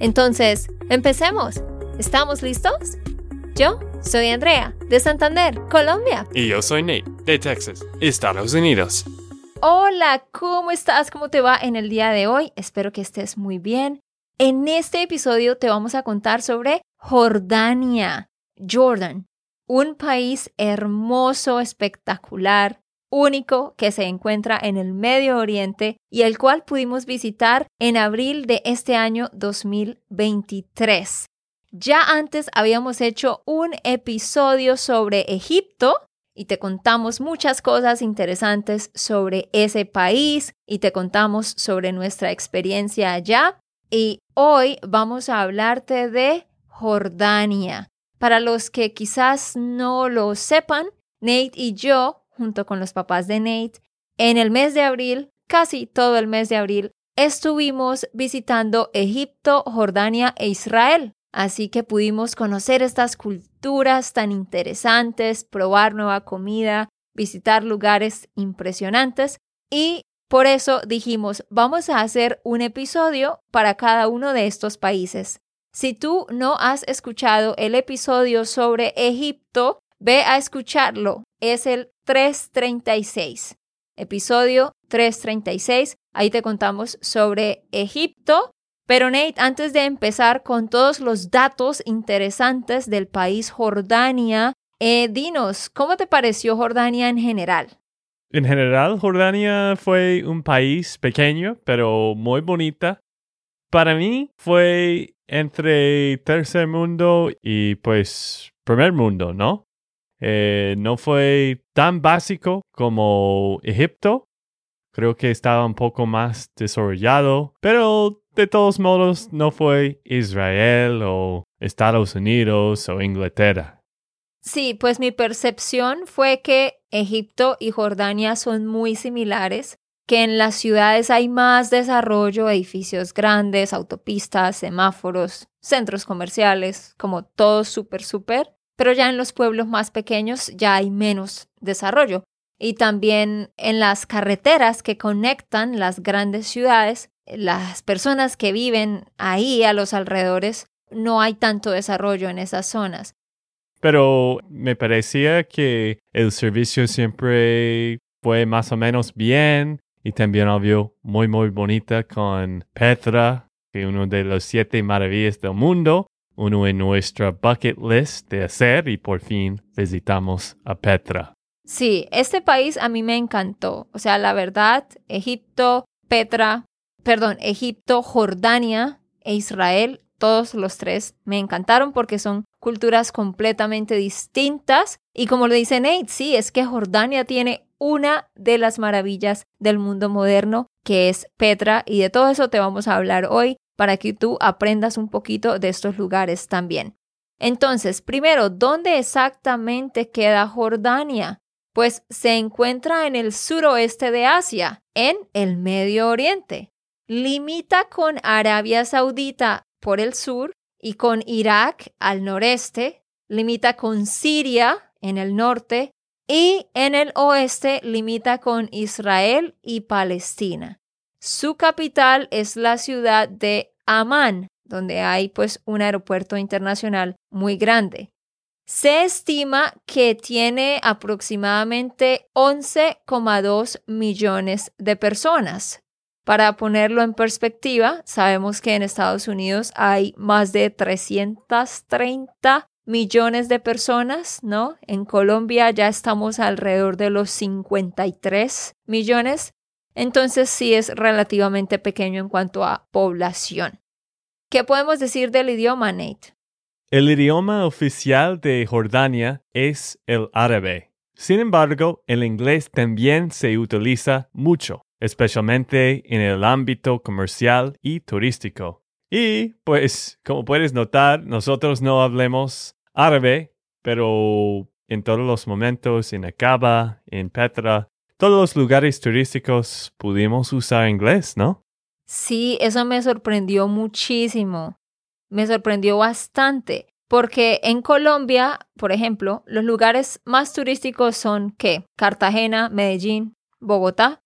Entonces, empecemos. ¿Estamos listos? Yo soy Andrea, de Santander, Colombia. Y yo soy Nate, de Texas, Estados Unidos. Hola, ¿cómo estás? ¿Cómo te va en el día de hoy? Espero que estés muy bien. En este episodio te vamos a contar sobre Jordania, Jordan, un país hermoso, espectacular, único que se encuentra en el Medio Oriente y el cual pudimos visitar en abril de este año 2023. Ya antes habíamos hecho un episodio sobre Egipto y te contamos muchas cosas interesantes sobre ese país y te contamos sobre nuestra experiencia allá. Y hoy vamos a hablarte de Jordania. Para los que quizás no lo sepan, Nate y yo, junto con los papás de Nate, en el mes de abril, casi todo el mes de abril, estuvimos visitando Egipto, Jordania e Israel. Así que pudimos conocer estas culturas tan interesantes, probar nueva comida, visitar lugares impresionantes y por eso dijimos, vamos a hacer un episodio para cada uno de estos países. Si tú no has escuchado el episodio sobre Egipto, ve a escucharlo. Es el 336. Episodio 336. Ahí te contamos sobre Egipto. Pero Nate, antes de empezar con todos los datos interesantes del país Jordania, eh, dinos, ¿cómo te pareció Jordania en general? En general, Jordania fue un país pequeño, pero muy bonita. Para mí fue entre tercer mundo y pues primer mundo, ¿no? Eh, no fue tan básico como Egipto. Creo que estaba un poco más desarrollado, pero de todos modos no fue Israel o Estados Unidos o Inglaterra. Sí, pues mi percepción fue que Egipto y Jordania son muy similares que en las ciudades hay más desarrollo, edificios grandes, autopistas, semáforos, centros comerciales, como todo súper, súper, pero ya en los pueblos más pequeños ya hay menos desarrollo. Y también en las carreteras que conectan las grandes ciudades, las personas que viven ahí a los alrededores, no hay tanto desarrollo en esas zonas. Pero me parecía que el servicio siempre fue más o menos bien y también obvio muy muy bonita con Petra, que es uno de los siete maravillas del mundo, uno en nuestra bucket list de hacer y por fin visitamos a Petra. Sí, este país a mí me encantó. O sea, la verdad, Egipto, Petra, perdón, Egipto, Jordania e Israel, todos los tres me encantaron porque son culturas completamente distintas. Y como lo dice Nate, sí, es que Jordania tiene una de las maravillas del mundo moderno, que es Petra, y de todo eso te vamos a hablar hoy para que tú aprendas un poquito de estos lugares también. Entonces, primero, ¿dónde exactamente queda Jordania? Pues se encuentra en el suroeste de Asia, en el Medio Oriente. Limita con Arabia Saudita por el sur y con Irak al noreste. Limita con Siria en el norte y en el oeste limita con Israel y Palestina. Su capital es la ciudad de Amán, donde hay pues un aeropuerto internacional muy grande. Se estima que tiene aproximadamente 11,2 millones de personas. Para ponerlo en perspectiva, sabemos que en Estados Unidos hay más de 330 millones de personas, ¿no? En Colombia ya estamos alrededor de los 53 millones, entonces sí es relativamente pequeño en cuanto a población. ¿Qué podemos decir del idioma, Nate? El idioma oficial de Jordania es el árabe. Sin embargo, el inglés también se utiliza mucho, especialmente en el ámbito comercial y turístico. Y pues, como puedes notar, nosotros no hablemos árabe, pero en todos los momentos, en Acaba, en Petra, todos los lugares turísticos pudimos usar inglés, ¿no? Sí, eso me sorprendió muchísimo. Me sorprendió bastante. Porque en Colombia, por ejemplo, los lugares más turísticos son ¿qué? Cartagena, Medellín, Bogotá.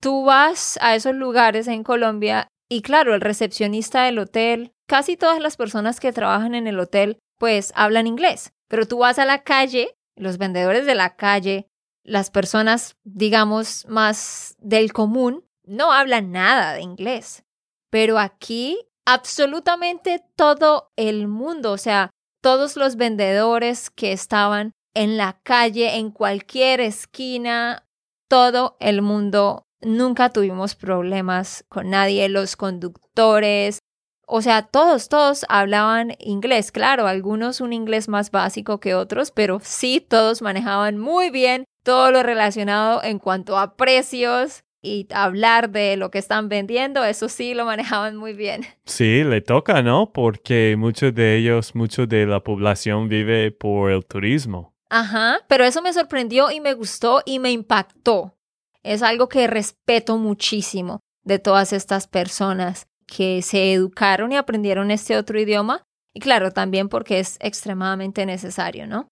Tú vas a esos lugares en Colombia y claro, el recepcionista del hotel, casi todas las personas que trabajan en el hotel, pues hablan inglés. Pero tú vas a la calle, los vendedores de la calle, las personas, digamos, más del común, no hablan nada de inglés. Pero aquí absolutamente todo el mundo, o sea, todos los vendedores que estaban en la calle, en cualquier esquina, todo el mundo, nunca tuvimos problemas con nadie, los conductores, o sea, todos, todos hablaban inglés, claro, algunos un inglés más básico que otros, pero sí, todos manejaban muy bien todo lo relacionado en cuanto a precios, y hablar de lo que están vendiendo, eso sí lo manejaban muy bien. Sí, le toca, ¿no? Porque muchos de ellos, mucho de la población vive por el turismo. Ajá, pero eso me sorprendió y me gustó y me impactó. Es algo que respeto muchísimo de todas estas personas que se educaron y aprendieron este otro idioma. Y claro, también porque es extremadamente necesario, ¿no?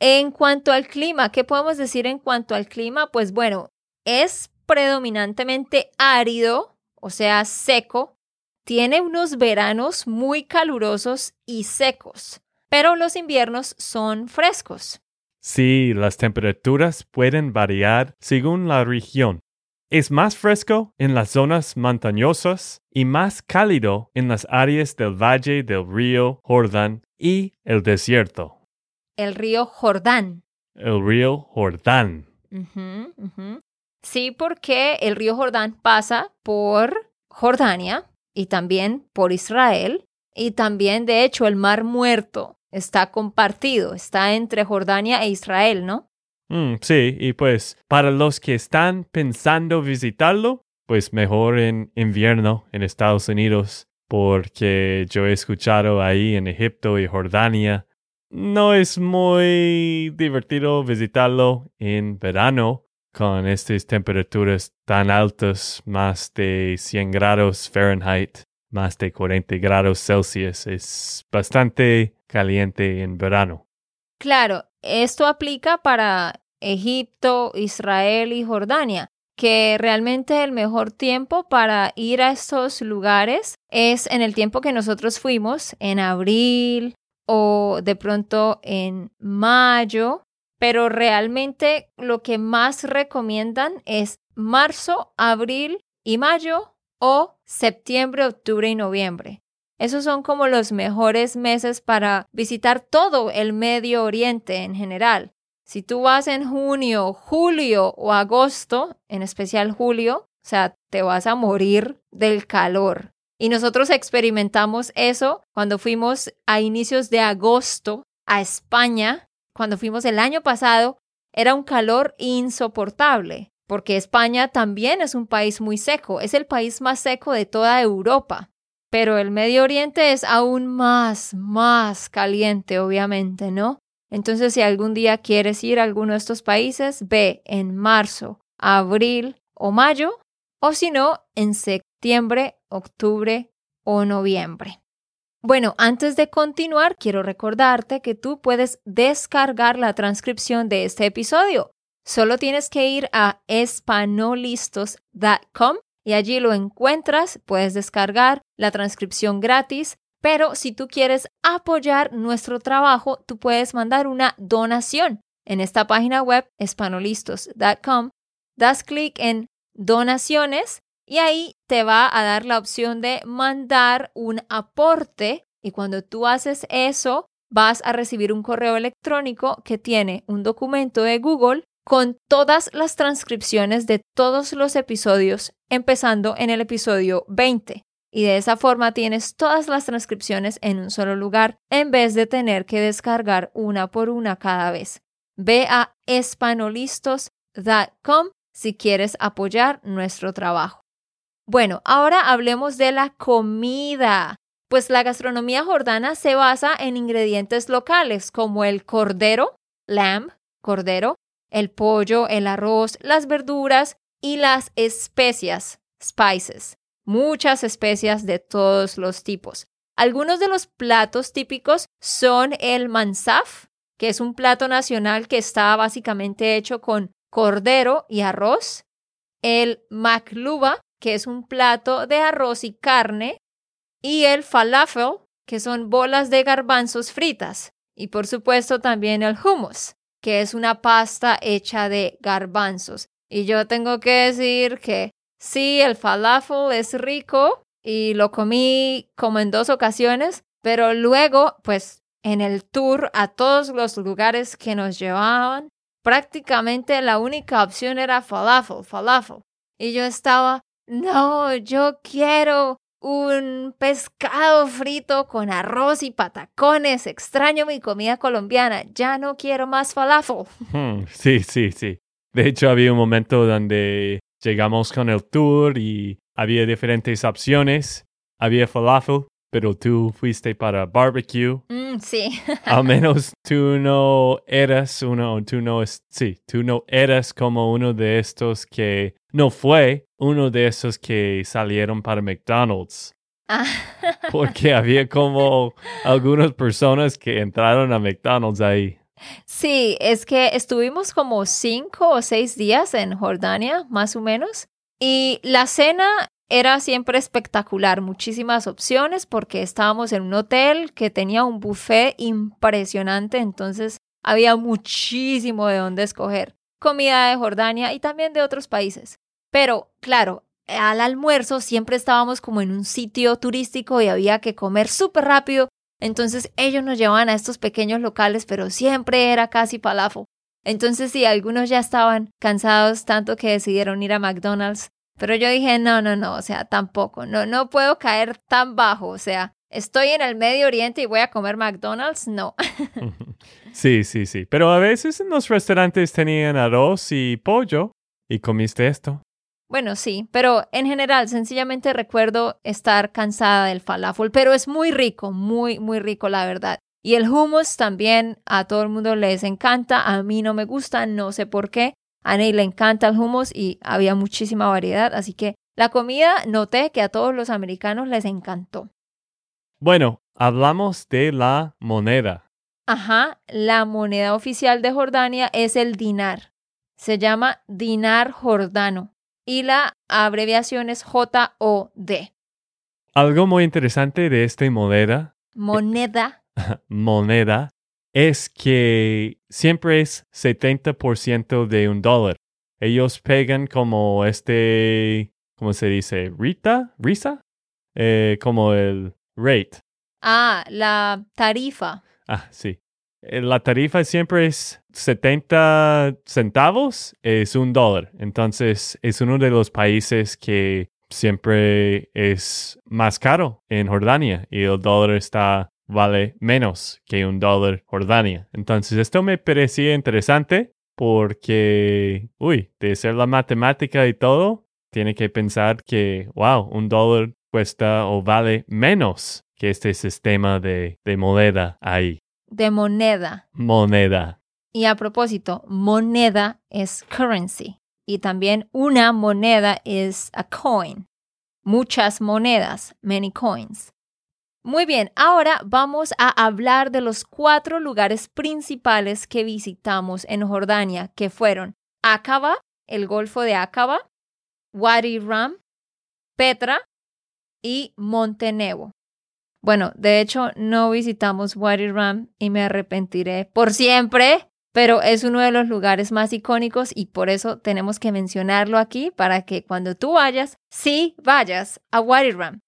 En cuanto al clima, ¿qué podemos decir en cuanto al clima? Pues bueno, es predominantemente árido, o sea, seco, tiene unos veranos muy calurosos y secos, pero los inviernos son frescos. Sí, las temperaturas pueden variar según la región. Es más fresco en las zonas montañosas y más cálido en las áreas del valle del río Jordán y el desierto. El río Jordán. El río Jordán. Sí, porque el río Jordán pasa por Jordania y también por Israel y también, de hecho, el Mar Muerto está compartido, está entre Jordania e Israel, ¿no? Mm, sí, y pues para los que están pensando visitarlo, pues mejor en invierno en Estados Unidos, porque yo he escuchado ahí en Egipto y Jordania, no es muy divertido visitarlo en verano con estas temperaturas tan altas, más de 100 grados Fahrenheit, más de 40 grados Celsius. Es bastante caliente en verano. Claro, esto aplica para Egipto, Israel y Jordania, que realmente el mejor tiempo para ir a estos lugares es en el tiempo que nosotros fuimos, en abril o de pronto en mayo, pero realmente lo que más recomiendan es marzo, abril y mayo o septiembre, octubre y noviembre. Esos son como los mejores meses para visitar todo el Medio Oriente en general. Si tú vas en junio, julio o agosto, en especial julio, o sea, te vas a morir del calor. Y nosotros experimentamos eso cuando fuimos a inicios de agosto a España cuando fuimos el año pasado, era un calor insoportable, porque España también es un país muy seco, es el país más seco de toda Europa. Pero el Medio Oriente es aún más, más caliente, obviamente, ¿no? Entonces, si algún día quieres ir a alguno de estos países, ve en marzo, abril o mayo, o si no, en septiembre, octubre o noviembre. Bueno, antes de continuar, quiero recordarte que tú puedes descargar la transcripción de este episodio. Solo tienes que ir a espanolistos.com y allí lo encuentras, puedes descargar la transcripción gratis, pero si tú quieres apoyar nuestro trabajo, tú puedes mandar una donación. En esta página web, espanolistos.com, das clic en donaciones y ahí te va a dar la opción de mandar un aporte y cuando tú haces eso vas a recibir un correo electrónico que tiene un documento de Google con todas las transcripciones de todos los episodios, empezando en el episodio 20. Y de esa forma tienes todas las transcripciones en un solo lugar en vez de tener que descargar una por una cada vez. Ve a espanolistos.com si quieres apoyar nuestro trabajo. Bueno, ahora hablemos de la comida. Pues la gastronomía jordana se basa en ingredientes locales como el cordero, lamb, cordero, el pollo, el arroz, las verduras y las especias, spices. Muchas especias de todos los tipos. Algunos de los platos típicos son el mansaf, que es un plato nacional que está básicamente hecho con cordero y arroz, el makluba, que es un plato de arroz y carne, y el falafel, que son bolas de garbanzos fritas, y por supuesto también el hummus, que es una pasta hecha de garbanzos. Y yo tengo que decir que sí, el falafel es rico y lo comí como en dos ocasiones, pero luego, pues en el tour a todos los lugares que nos llevaban, prácticamente la única opción era falafel, falafel. Y yo estaba, no, yo quiero un pescado frito con arroz y patacones. Extraño mi comida colombiana. Ya no quiero más falafel. Hmm, sí, sí, sí. De hecho, había un momento donde llegamos con el tour y había diferentes opciones. Había falafel, pero tú fuiste para barbecue. Mm, sí. Al menos tú no eras uno, tú no, sí, tú no eras como uno de estos que no fue uno de esos que salieron para McDonald's. Ah. Porque había como algunas personas que entraron a McDonald's ahí. Sí, es que estuvimos como cinco o seis días en Jordania, más o menos. Y la cena era siempre espectacular, muchísimas opciones porque estábamos en un hotel que tenía un buffet impresionante, entonces había muchísimo de dónde escoger. Comida de Jordania y también de otros países. Pero, claro, al almuerzo siempre estábamos como en un sitio turístico y había que comer súper rápido, entonces ellos nos llevaban a estos pequeños locales, pero siempre era casi palafo. Entonces sí, algunos ya estaban cansados tanto que decidieron ir a McDonald's pero yo dije, no, no, no, o sea, tampoco, no, no puedo caer tan bajo, o sea, estoy en el Medio Oriente y voy a comer McDonald's, no. sí, sí, sí, pero a veces en los restaurantes tenían arroz y pollo y comiste esto. Bueno, sí, pero en general sencillamente recuerdo estar cansada del falafel, pero es muy rico, muy, muy rico, la verdad. Y el hummus también a todo el mundo les encanta, a mí no me gusta, no sé por qué, a Ney le encanta el hummus y había muchísima variedad, así que la comida noté que a todos los americanos les encantó. Bueno, hablamos de la moneda. Ajá, la moneda oficial de Jordania es el dinar. Se llama dinar jordano y la abreviación es JOD. Algo muy interesante de esta moneda. Moneda. moneda es que siempre es 70% de un dólar. Ellos pegan como este, ¿cómo se dice? ¿Rita? ¿Risa? Eh, como el rate. Ah, la tarifa. Ah, sí. Eh, la tarifa siempre es 70 centavos, es un dólar. Entonces es uno de los países que siempre es más caro en Jordania y el dólar está vale menos que un dólar Jordania. Entonces esto me parecía interesante porque, uy, de ser la matemática y todo, tiene que pensar que, wow, un dólar cuesta o vale menos que este sistema de, de moneda ahí. De moneda. Moneda. Y a propósito, moneda es currency y también una moneda es a coin. Muchas monedas, many coins. Muy bien, ahora vamos a hablar de los cuatro lugares principales que visitamos en Jordania, que fueron Aqaba, el Golfo de Aqaba, Wadi Ram, Petra y Montenegro. Bueno, de hecho no visitamos Wadi Ram y me arrepentiré por siempre, pero es uno de los lugares más icónicos y por eso tenemos que mencionarlo aquí para que cuando tú vayas, sí vayas a Wadi Ram.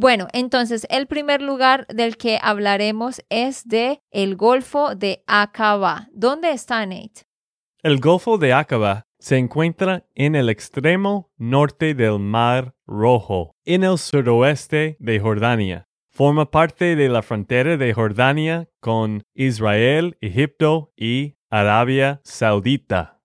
Bueno, entonces el primer lugar del que hablaremos es de el Golfo de Aqaba. ¿Dónde está Nate? El Golfo de Aqaba se encuentra en el extremo norte del Mar Rojo, en el suroeste de Jordania. Forma parte de la frontera de Jordania con Israel, Egipto y Arabia Saudita.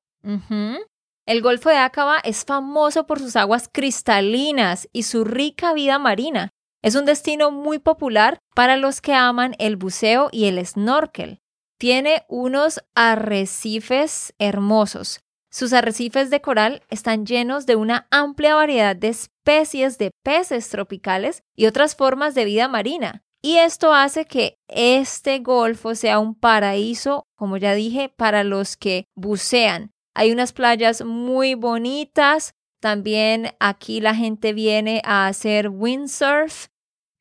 El Golfo de Aqaba es famoso por sus aguas cristalinas y su rica vida marina. Es un destino muy popular para los que aman el buceo y el snorkel. Tiene unos arrecifes hermosos. Sus arrecifes de coral están llenos de una amplia variedad de especies de peces tropicales y otras formas de vida marina. Y esto hace que este golfo sea un paraíso, como ya dije, para los que bucean. Hay unas playas muy bonitas. También aquí la gente viene a hacer windsurf,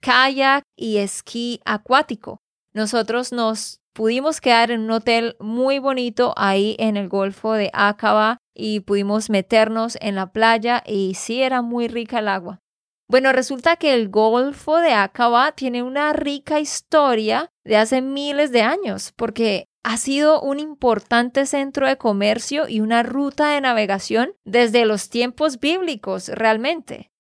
kayak y esquí acuático. Nosotros nos pudimos quedar en un hotel muy bonito ahí en el Golfo de Acaba y pudimos meternos en la playa y sí era muy rica el agua. Bueno, resulta que el Golfo de Acaba tiene una rica historia de hace miles de años, porque ha sido un importante centro de comercio y una ruta de navegación desde los tiempos bíblicos realmente.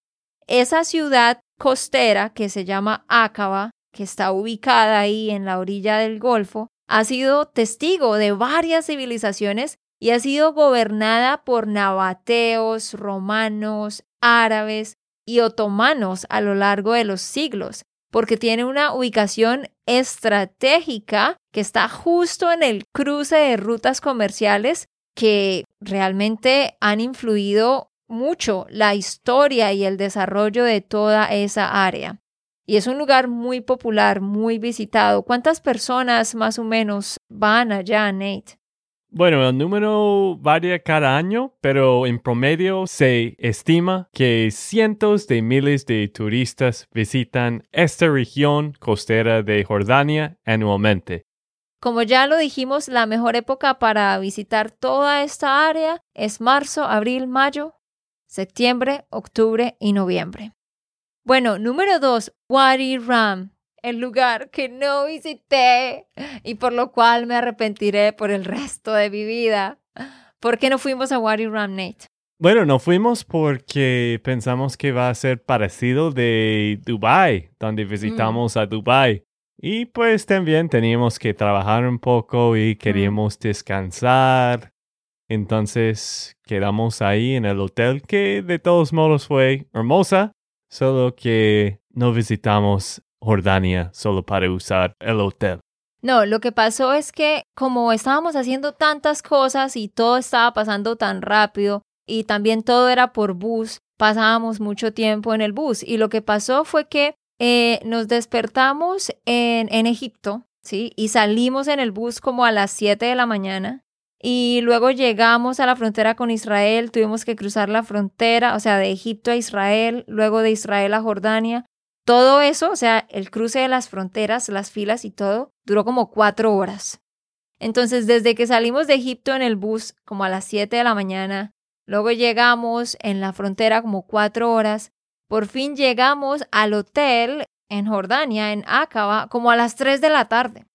Esa ciudad costera que se llama Acaba, que está ubicada ahí en la orilla del Golfo, ha sido testigo de varias civilizaciones y ha sido gobernada por nabateos, romanos, árabes, y otomanos a lo largo de los siglos, porque tiene una ubicación estratégica que está justo en el cruce de rutas comerciales que realmente han influido mucho la historia y el desarrollo de toda esa área. Y es un lugar muy popular, muy visitado. ¿Cuántas personas más o menos van allá, Nate? Bueno, el número varía cada año, pero en promedio se estima que cientos de miles de turistas visitan esta región costera de Jordania anualmente. Como ya lo dijimos, la mejor época para visitar toda esta área es marzo, abril, mayo, septiembre, octubre y noviembre. Bueno, número dos, Wadi Ram el lugar que no visité y por lo cual me arrepentiré por el resto de mi vida. ¿Por qué no fuimos a Wadi Rum, Nate? Bueno, no fuimos porque pensamos que va a ser parecido de Dubai, donde visitamos a Dubai. Y pues también teníamos que trabajar un poco y queríamos descansar. Entonces quedamos ahí en el hotel que de todos modos fue hermosa, solo que no visitamos Jordania solo para usar el hotel. No, lo que pasó es que como estábamos haciendo tantas cosas y todo estaba pasando tan rápido y también todo era por bus, pasábamos mucho tiempo en el bus y lo que pasó fue que eh, nos despertamos en, en Egipto, ¿sí? Y salimos en el bus como a las 7 de la mañana y luego llegamos a la frontera con Israel, tuvimos que cruzar la frontera, o sea, de Egipto a Israel, luego de Israel a Jordania, todo eso, o sea, el cruce de las fronteras, las filas y todo, duró como cuatro horas. Entonces, desde que salimos de Egipto en el bus, como a las siete de la mañana, luego llegamos en la frontera como cuatro horas, por fin llegamos al hotel en Jordania, en Acaba, como a las tres de la tarde.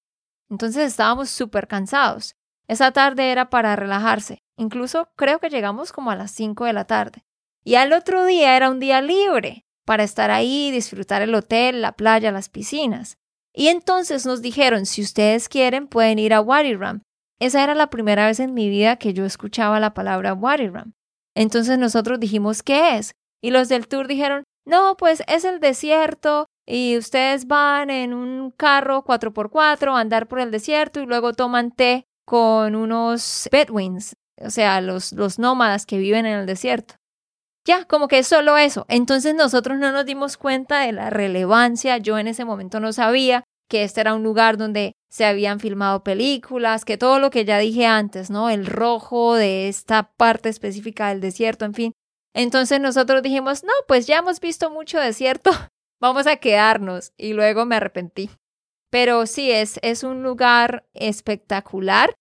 Entonces estábamos súper cansados. Esa tarde era para relajarse. Incluso creo que llegamos como a las cinco de la tarde. Y al otro día era un día libre para estar ahí, disfrutar el hotel, la playa, las piscinas. Y entonces nos dijeron, si ustedes quieren, pueden ir a Wadiram. Esa era la primera vez en mi vida que yo escuchaba la palabra Wadiram. Entonces nosotros dijimos, ¿qué es? Y los del tour dijeron, no, pues es el desierto y ustedes van en un carro 4x4 a andar por el desierto y luego toman té con unos bedouins, o sea, los, los nómadas que viven en el desierto. Ya, como que es solo eso. Entonces nosotros no nos dimos cuenta de la relevancia. Yo en ese momento no sabía que este era un lugar donde se habían filmado películas, que todo lo que ya dije antes, ¿no? El rojo de esta parte específica del desierto, en fin. Entonces nosotros dijimos, no, pues ya hemos visto mucho desierto, vamos a quedarnos. Y luego me arrepentí. Pero sí, es, es un lugar espectacular.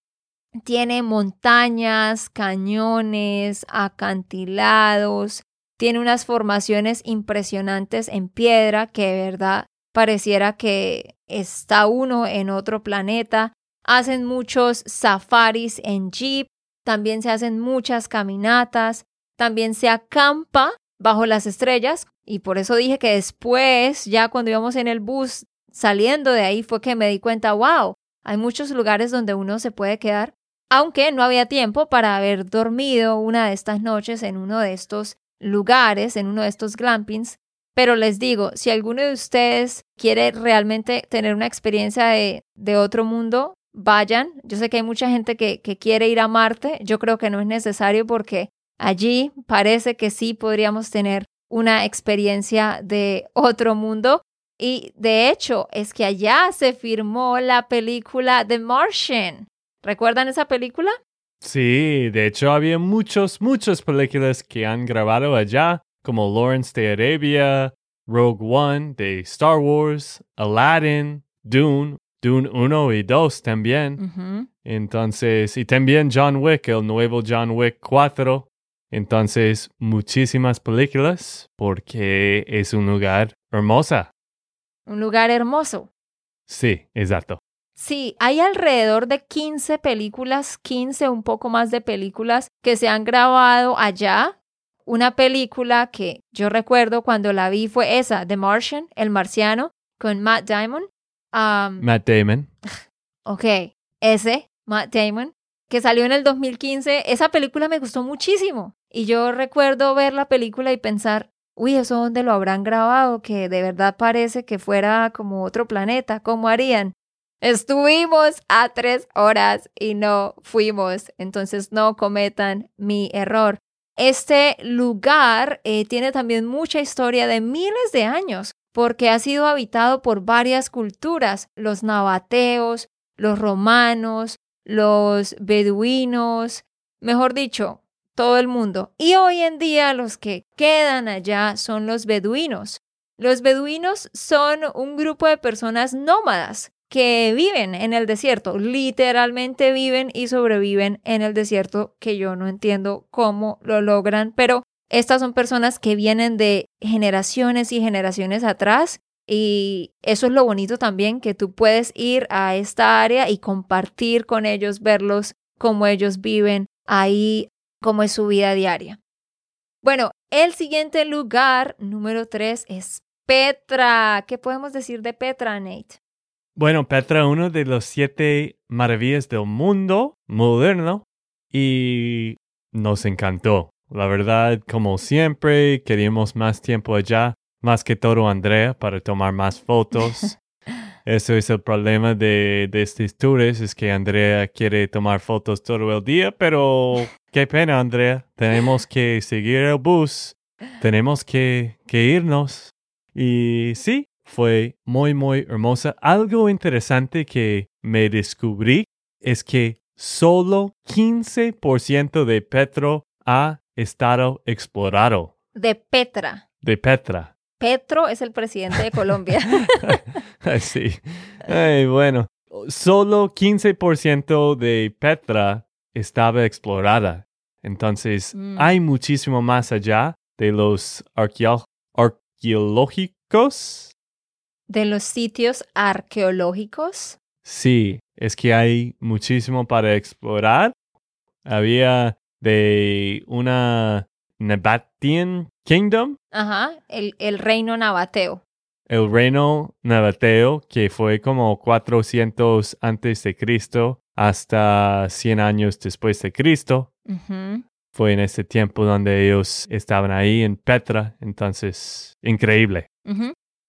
Tiene montañas, cañones, acantilados, tiene unas formaciones impresionantes en piedra que de verdad pareciera que está uno en otro planeta. Hacen muchos safaris en jeep, también se hacen muchas caminatas, también se acampa bajo las estrellas y por eso dije que después, ya cuando íbamos en el bus saliendo de ahí, fue que me di cuenta, wow, hay muchos lugares donde uno se puede quedar aunque no había tiempo para haber dormido una de estas noches en uno de estos lugares, en uno de estos glampings, Pero les digo, si alguno de ustedes quiere realmente tener una experiencia de, de otro mundo, vayan. Yo sé que hay mucha gente que, que quiere ir a Marte. Yo creo que no es necesario porque allí parece que sí podríamos tener una experiencia de otro mundo. Y de hecho, es que allá se firmó la película The Martian. ¿Recuerdan esa película? Sí, de hecho había muchos, muchas películas que han grabado allá como Lawrence de Arabia, Rogue One de Star Wars, Aladdin, Dune, Dune 1 y 2 también. Entonces, y también John Wick, el nuevo John Wick 4. Entonces, muchísimas películas porque es un lugar hermoso. Un lugar hermoso. Sí, exacto. Sí, hay alrededor de 15 películas, 15 un poco más de películas que se han grabado allá una película que yo recuerdo cuando la vi fue esa, The Martian, El Marciano, con Matt Damon. Matt Damon. Ok, ese, Matt Damon, que salió en el 2015. Esa película me gustó muchísimo. Y yo recuerdo ver la película y pensar, uy, ¿eso dónde lo habrán grabado? Que de verdad parece que fuera como otro planeta. ¿Cómo harían? Estuvimos a tres horas y no fuimos. Entonces no cometan mi error. Este lugar eh, tiene también mucha historia de miles de años porque ha sido habitado por varias culturas, los nabateos, los romanos, los beduinos, mejor dicho, todo el mundo. Y hoy en día los que quedan allá son los beduinos. Los beduinos son un grupo de personas nómadas que viven en el desierto, literalmente viven y sobreviven en el desierto, que yo no entiendo cómo lo logran, pero estas son personas que vienen de generaciones y generaciones atrás y eso es lo bonito también, que tú puedes ir a esta área y compartir con ellos, verlos, cómo ellos viven ahí, cómo es su vida diaria. Bueno, el siguiente lugar, número tres, es Petra. ¿Qué podemos decir de Petra, Nate? Bueno, Petra, uno de los siete maravillas del mundo moderno y nos encantó. La verdad, como siempre, queríamos más tiempo allá, más que todo Andrea, para tomar más fotos. Eso es el problema de, de estos tours, es que Andrea quiere tomar fotos todo el día, pero qué pena, Andrea. Tenemos que seguir el bus, tenemos que, que irnos. Y sí, fue muy, muy hermosa. Algo interesante que me descubrí es que solo 15% de Petro ha estado explorado. De Petra. De Petra. Petro es el presidente de Colombia. sí. Ay, bueno, solo 15% de Petra estaba explorada. Entonces, mm. hay muchísimo más allá de los arqueológicos de los sitios arqueológicos? Sí, es que hay muchísimo para explorar. Había de una Nabatian Kingdom. Ajá, el, el reino nabateo. El reino nabateo, que fue como 400 antes de Cristo hasta 100 años después de Cristo. Fue en ese tiempo donde ellos estaban ahí en Petra, entonces, increíble.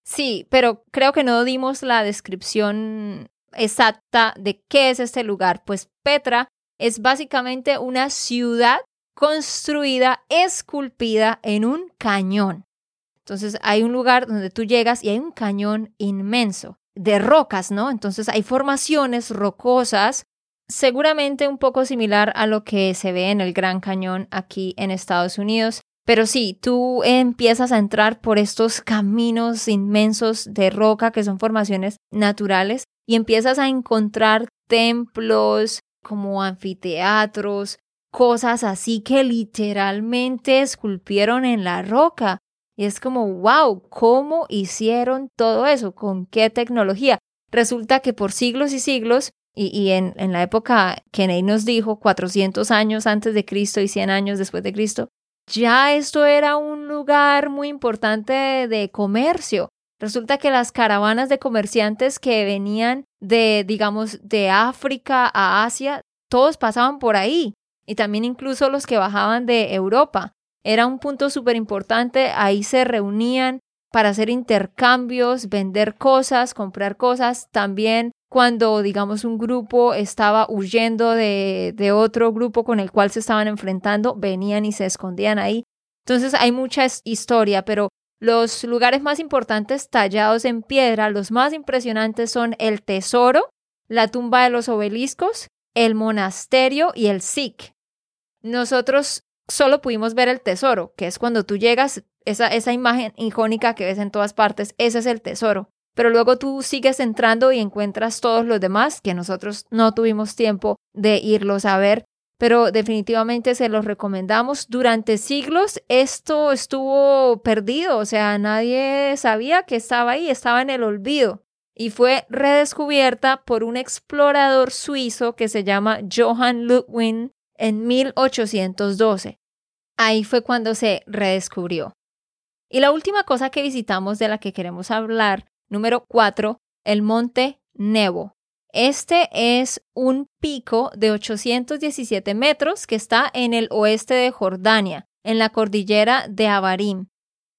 Sí, pero creo que no dimos la descripción exacta de qué es este lugar. Pues Petra es básicamente una ciudad construida, esculpida en un cañón. Entonces hay un lugar donde tú llegas y hay un cañón inmenso de rocas, ¿no? Entonces hay formaciones rocosas, seguramente un poco similar a lo que se ve en el Gran Cañón aquí en Estados Unidos. Pero sí, tú empiezas a entrar por estos caminos inmensos de roca que son formaciones naturales y empiezas a encontrar templos como anfiteatros, cosas así que literalmente esculpieron en la roca. Y es como, wow, ¿cómo hicieron todo eso? ¿Con qué tecnología? Resulta que por siglos y siglos, y, en, en, la época que Ney nos dijo, 400 años antes de Cristo y 100 años después de Cristo, ya esto era un lugar muy importante de comercio. Resulta que las caravanas de comerciantes que venían de, digamos, de África a Asia, todos pasaban por ahí. Y también incluso los que bajaban de Europa. Era un punto súper importante. Ahí se reunían para hacer intercambios, vender cosas, comprar cosas. También cuando, digamos, un grupo estaba huyendo de, de otro grupo con el cual se estaban enfrentando, venían y se escondían ahí. Entonces hay mucha historia, pero los lugares más importantes tallados en piedra, los más impresionantes son el tesoro, la tumba de los obeliscos, el monasterio y el Sikh. Nosotros solo pudimos ver el tesoro, que es cuando tú llegas, esa, esa imagen icónica que ves en todas partes, ese es el tesoro. Pero luego tú sigues entrando y encuentras todos los demás que nosotros no tuvimos tiempo de irlos a ver, pero definitivamente se los recomendamos. Durante siglos esto estuvo perdido, o sea, nadie sabía que estaba ahí, estaba en el olvido y fue redescubierta por un explorador suizo que se llama Johann Ludwig en 1812. Ahí fue cuando se redescubrió. Y la última cosa que visitamos de la que queremos hablar, número 4, el monte Nebo. Este es un pico de 817 metros que está en el oeste de Jordania, en la cordillera de Abarim.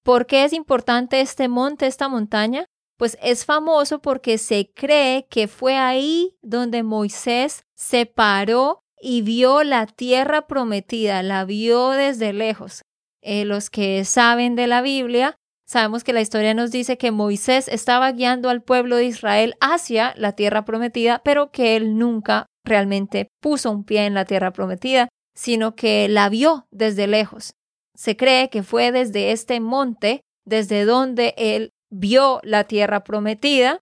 ¿Por qué es importante este monte, esta montaña? Pues es famoso porque se cree que fue ahí donde Moisés se paró y vio la tierra prometida, la vio desde lejos. Eh, los que saben de la Biblia, sabemos que la historia nos dice que Moisés estaba guiando al pueblo de Israel hacia la tierra prometida, pero que él nunca realmente puso un pie en la tierra prometida, sino que la vio desde lejos. Se cree que fue desde este monte, desde donde él vio la tierra prometida,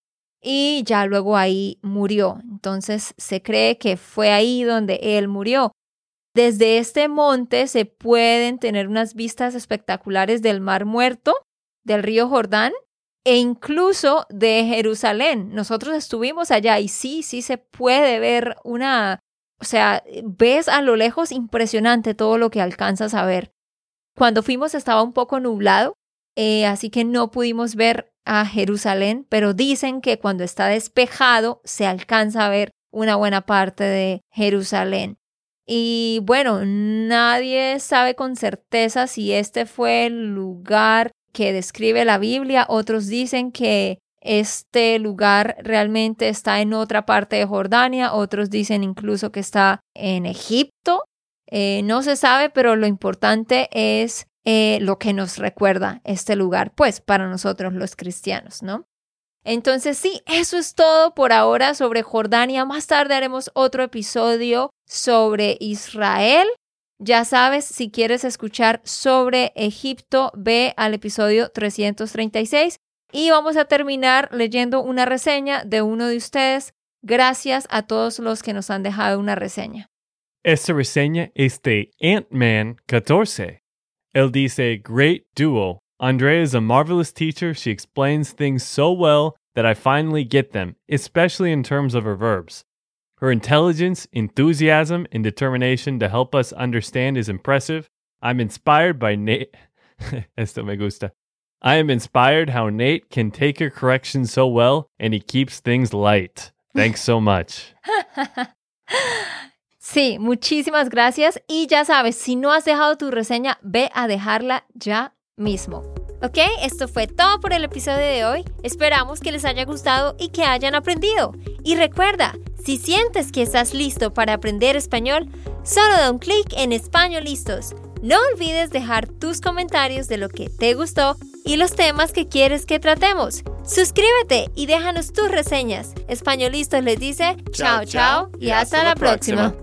y ya luego ahí murió. Entonces se cree que fue ahí donde él murió. Desde este monte se pueden tener unas vistas espectaculares del Mar Muerto, del río Jordán e incluso de Jerusalén. Nosotros estuvimos allá y sí, sí se puede ver una, o sea, ves a lo lejos impresionante todo lo que alcanzas a ver. Cuando fuimos estaba un poco nublado, eh, así que no pudimos ver a Jerusalén, pero dicen que cuando está despejado se alcanza a ver una buena parte de Jerusalén. Y bueno, nadie sabe con certeza si este fue el lugar que describe la Biblia. Otros dicen que este lugar realmente está en otra parte de Jordania. Otros dicen incluso que está en Egipto. Eh, no se sabe, pero lo importante es eh, lo que nos recuerda este lugar, pues para nosotros los cristianos, ¿no? Entonces sí, eso es todo por ahora sobre Jordania. Más tarde haremos otro episodio sobre Israel. Ya sabes, si quieres escuchar sobre Egipto, ve al episodio 336 y vamos a terminar leyendo una reseña de uno de ustedes. Gracias a todos los que nos han dejado una reseña. Esta reseña es de Ant-Man 14. Él dice, Great duo. Andrea is a marvelous teacher. She explains things so well that I finally get them, especially in terms of her verbs. Her intelligence, enthusiasm, and determination to help us understand is impressive. I'm inspired by Nate. Esto me gusta. I am inspired how Nate can take her corrections so well and he keeps things light. Thanks so much. Sí, muchísimas gracias y ya sabes, si no has dejado tu reseña, ve a dejarla ya mismo. Ok, esto fue todo por el episodio de hoy. Esperamos que les haya gustado y que hayan aprendido. Y recuerda, si sientes que estás listo para aprender español, solo da un clic en Español Listos. No olvides dejar tus comentarios de lo que te gustó y los temas que quieres que tratemos. Suscríbete y déjanos tus reseñas. Españolistos les dice chao chao y hasta, la próxima.